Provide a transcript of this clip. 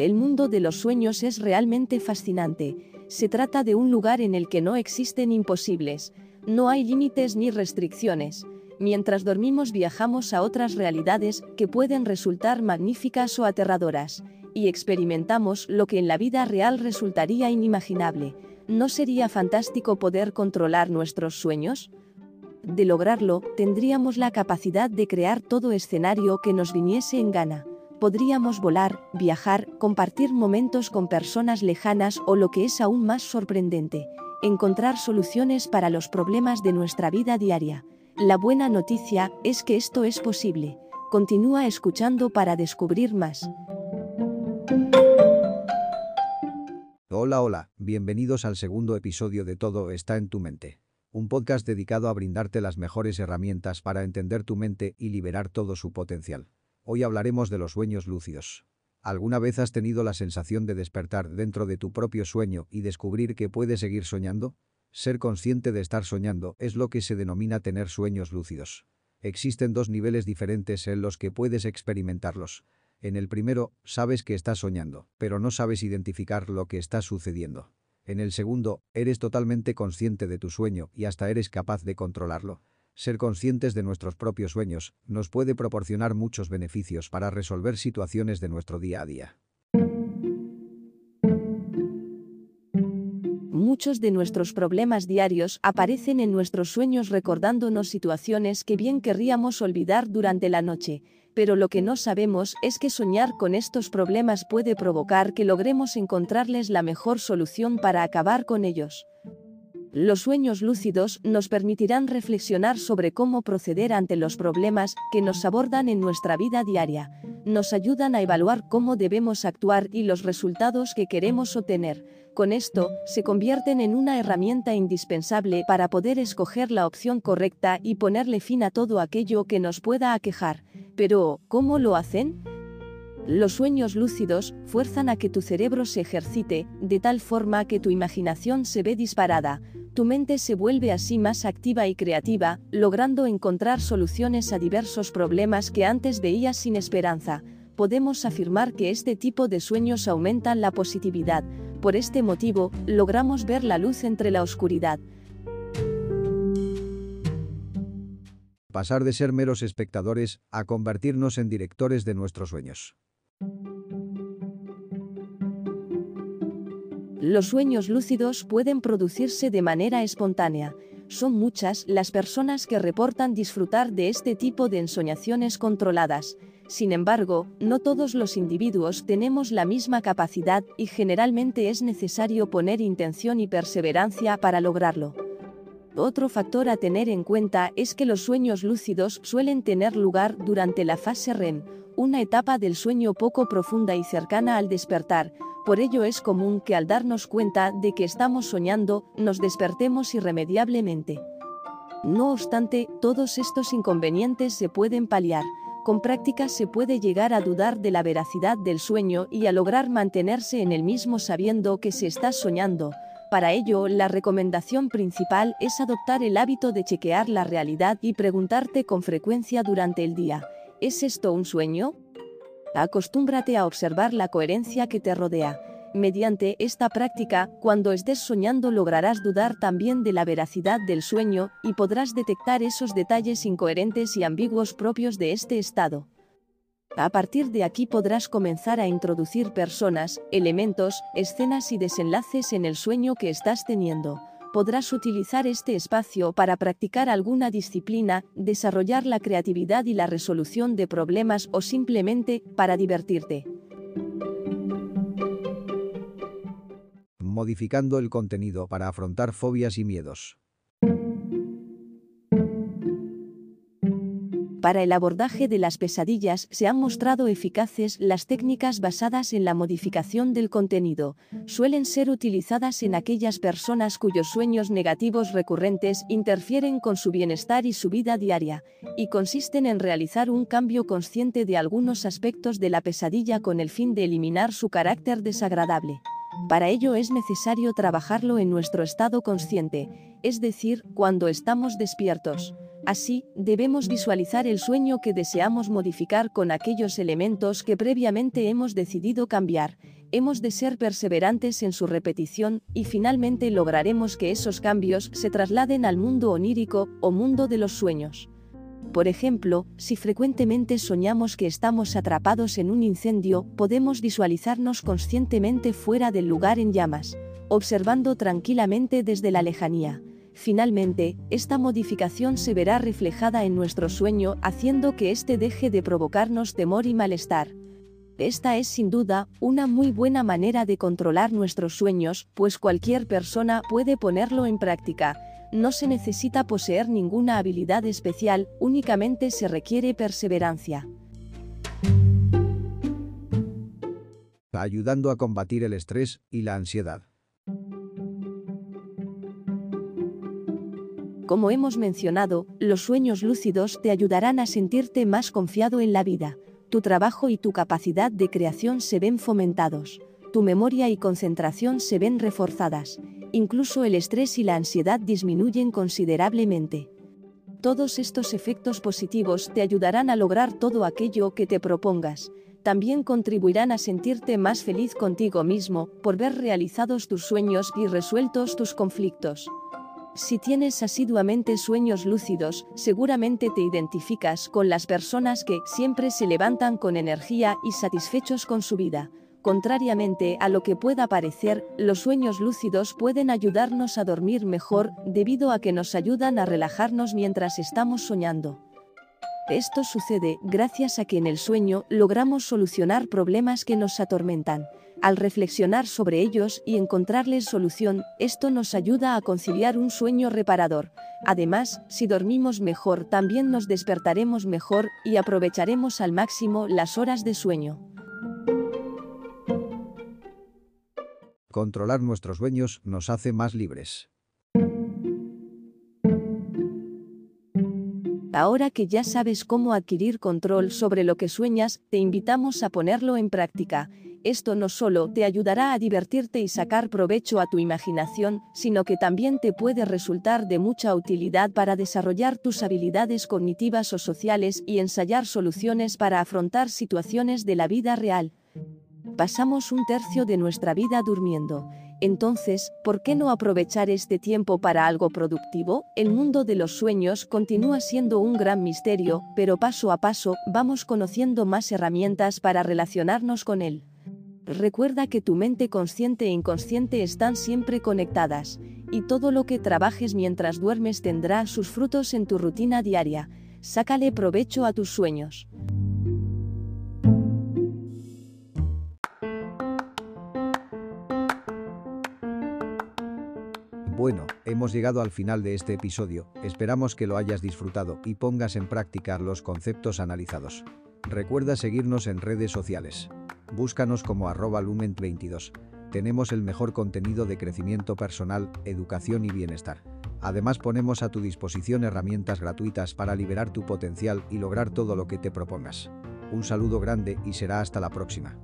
El mundo de los sueños es realmente fascinante. Se trata de un lugar en el que no existen imposibles, no hay límites ni restricciones. Mientras dormimos viajamos a otras realidades que pueden resultar magníficas o aterradoras, y experimentamos lo que en la vida real resultaría inimaginable. ¿No sería fantástico poder controlar nuestros sueños? De lograrlo, tendríamos la capacidad de crear todo escenario que nos viniese en gana podríamos volar, viajar, compartir momentos con personas lejanas o lo que es aún más sorprendente, encontrar soluciones para los problemas de nuestra vida diaria. La buena noticia es que esto es posible. Continúa escuchando para descubrir más. Hola, hola, bienvenidos al segundo episodio de Todo está en tu mente. Un podcast dedicado a brindarte las mejores herramientas para entender tu mente y liberar todo su potencial. Hoy hablaremos de los sueños lúcidos. ¿Alguna vez has tenido la sensación de despertar dentro de tu propio sueño y descubrir que puedes seguir soñando? Ser consciente de estar soñando es lo que se denomina tener sueños lúcidos. Existen dos niveles diferentes en los que puedes experimentarlos. En el primero, sabes que estás soñando, pero no sabes identificar lo que está sucediendo. En el segundo, eres totalmente consciente de tu sueño y hasta eres capaz de controlarlo. Ser conscientes de nuestros propios sueños nos puede proporcionar muchos beneficios para resolver situaciones de nuestro día a día. Muchos de nuestros problemas diarios aparecen en nuestros sueños recordándonos situaciones que bien querríamos olvidar durante la noche, pero lo que no sabemos es que soñar con estos problemas puede provocar que logremos encontrarles la mejor solución para acabar con ellos. Los sueños lúcidos nos permitirán reflexionar sobre cómo proceder ante los problemas que nos abordan en nuestra vida diaria. Nos ayudan a evaluar cómo debemos actuar y los resultados que queremos obtener. Con esto, se convierten en una herramienta indispensable para poder escoger la opción correcta y ponerle fin a todo aquello que nos pueda aquejar. Pero, ¿cómo lo hacen? Los sueños lúcidos fuerzan a que tu cerebro se ejercite, de tal forma que tu imaginación se ve disparada, tu mente se vuelve así más activa y creativa, logrando encontrar soluciones a diversos problemas que antes veías sin esperanza. Podemos afirmar que este tipo de sueños aumentan la positividad, por este motivo, logramos ver la luz entre la oscuridad. Pasar de ser meros espectadores a convertirnos en directores de nuestros sueños. Los sueños lúcidos pueden producirse de manera espontánea. Son muchas las personas que reportan disfrutar de este tipo de ensoñaciones controladas. Sin embargo, no todos los individuos tenemos la misma capacidad y generalmente es necesario poner intención y perseverancia para lograrlo. Otro factor a tener en cuenta es que los sueños lúcidos suelen tener lugar durante la fase REM, una etapa del sueño poco profunda y cercana al despertar, por ello es común que al darnos cuenta de que estamos soñando, nos despertemos irremediablemente. No obstante, todos estos inconvenientes se pueden paliar. Con práctica se puede llegar a dudar de la veracidad del sueño y a lograr mantenerse en el mismo sabiendo que se está soñando. Para ello, la recomendación principal es adoptar el hábito de chequear la realidad y preguntarte con frecuencia durante el día, ¿es esto un sueño? Acostúmbrate a observar la coherencia que te rodea. Mediante esta práctica, cuando estés soñando lograrás dudar también de la veracidad del sueño y podrás detectar esos detalles incoherentes y ambiguos propios de este estado. A partir de aquí podrás comenzar a introducir personas, elementos, escenas y desenlaces en el sueño que estás teniendo podrás utilizar este espacio para practicar alguna disciplina, desarrollar la creatividad y la resolución de problemas o simplemente para divertirte. Modificando el contenido para afrontar fobias y miedos. Para el abordaje de las pesadillas se han mostrado eficaces las técnicas basadas en la modificación del contenido. Suelen ser utilizadas en aquellas personas cuyos sueños negativos recurrentes interfieren con su bienestar y su vida diaria, y consisten en realizar un cambio consciente de algunos aspectos de la pesadilla con el fin de eliminar su carácter desagradable. Para ello es necesario trabajarlo en nuestro estado consciente, es decir, cuando estamos despiertos Así, debemos visualizar el sueño que deseamos modificar con aquellos elementos que previamente hemos decidido cambiar. Hemos de ser perseverantes en su repetición y finalmente lograremos que esos cambios se trasladen al mundo onírico o mundo de los sueños. Por ejemplo, si frecuentemente soñamos que estamos atrapados en un incendio, podemos visualizarnos conscientemente fuera del lugar en llamas, observando tranquilamente desde la lejanía. Finalmente, esta modificación se verá reflejada en nuestro sueño haciendo que éste deje de provocarnos temor y malestar. Esta es sin duda una muy buena manera de controlar nuestros sueños, pues cualquier persona puede ponerlo en práctica. No se necesita poseer ninguna habilidad especial, únicamente se requiere perseverancia. Ayudando a combatir el estrés y la ansiedad. Como hemos mencionado, los sueños lúcidos te ayudarán a sentirte más confiado en la vida. Tu trabajo y tu capacidad de creación se ven fomentados. Tu memoria y concentración se ven reforzadas. Incluso el estrés y la ansiedad disminuyen considerablemente. Todos estos efectos positivos te ayudarán a lograr todo aquello que te propongas. También contribuirán a sentirte más feliz contigo mismo por ver realizados tus sueños y resueltos tus conflictos. Si tienes asiduamente sueños lúcidos, seguramente te identificas con las personas que siempre se levantan con energía y satisfechos con su vida. Contrariamente a lo que pueda parecer, los sueños lúcidos pueden ayudarnos a dormir mejor debido a que nos ayudan a relajarnos mientras estamos soñando. Esto sucede gracias a que en el sueño logramos solucionar problemas que nos atormentan. Al reflexionar sobre ellos y encontrarles solución, esto nos ayuda a conciliar un sueño reparador. Además, si dormimos mejor también nos despertaremos mejor y aprovecharemos al máximo las horas de sueño. Controlar nuestros sueños nos hace más libres. Ahora que ya sabes cómo adquirir control sobre lo que sueñas, te invitamos a ponerlo en práctica. Esto no solo te ayudará a divertirte y sacar provecho a tu imaginación, sino que también te puede resultar de mucha utilidad para desarrollar tus habilidades cognitivas o sociales y ensayar soluciones para afrontar situaciones de la vida real. Pasamos un tercio de nuestra vida durmiendo. Entonces, ¿por qué no aprovechar este tiempo para algo productivo? El mundo de los sueños continúa siendo un gran misterio, pero paso a paso vamos conociendo más herramientas para relacionarnos con él. Recuerda que tu mente consciente e inconsciente están siempre conectadas, y todo lo que trabajes mientras duermes tendrá sus frutos en tu rutina diaria. Sácale provecho a tus sueños. Bueno, hemos llegado al final de este episodio, esperamos que lo hayas disfrutado y pongas en práctica los conceptos analizados. Recuerda seguirnos en redes sociales. Búscanos como arroba lumen22. Tenemos el mejor contenido de crecimiento personal, educación y bienestar. Además ponemos a tu disposición herramientas gratuitas para liberar tu potencial y lograr todo lo que te propongas. Un saludo grande y será hasta la próxima.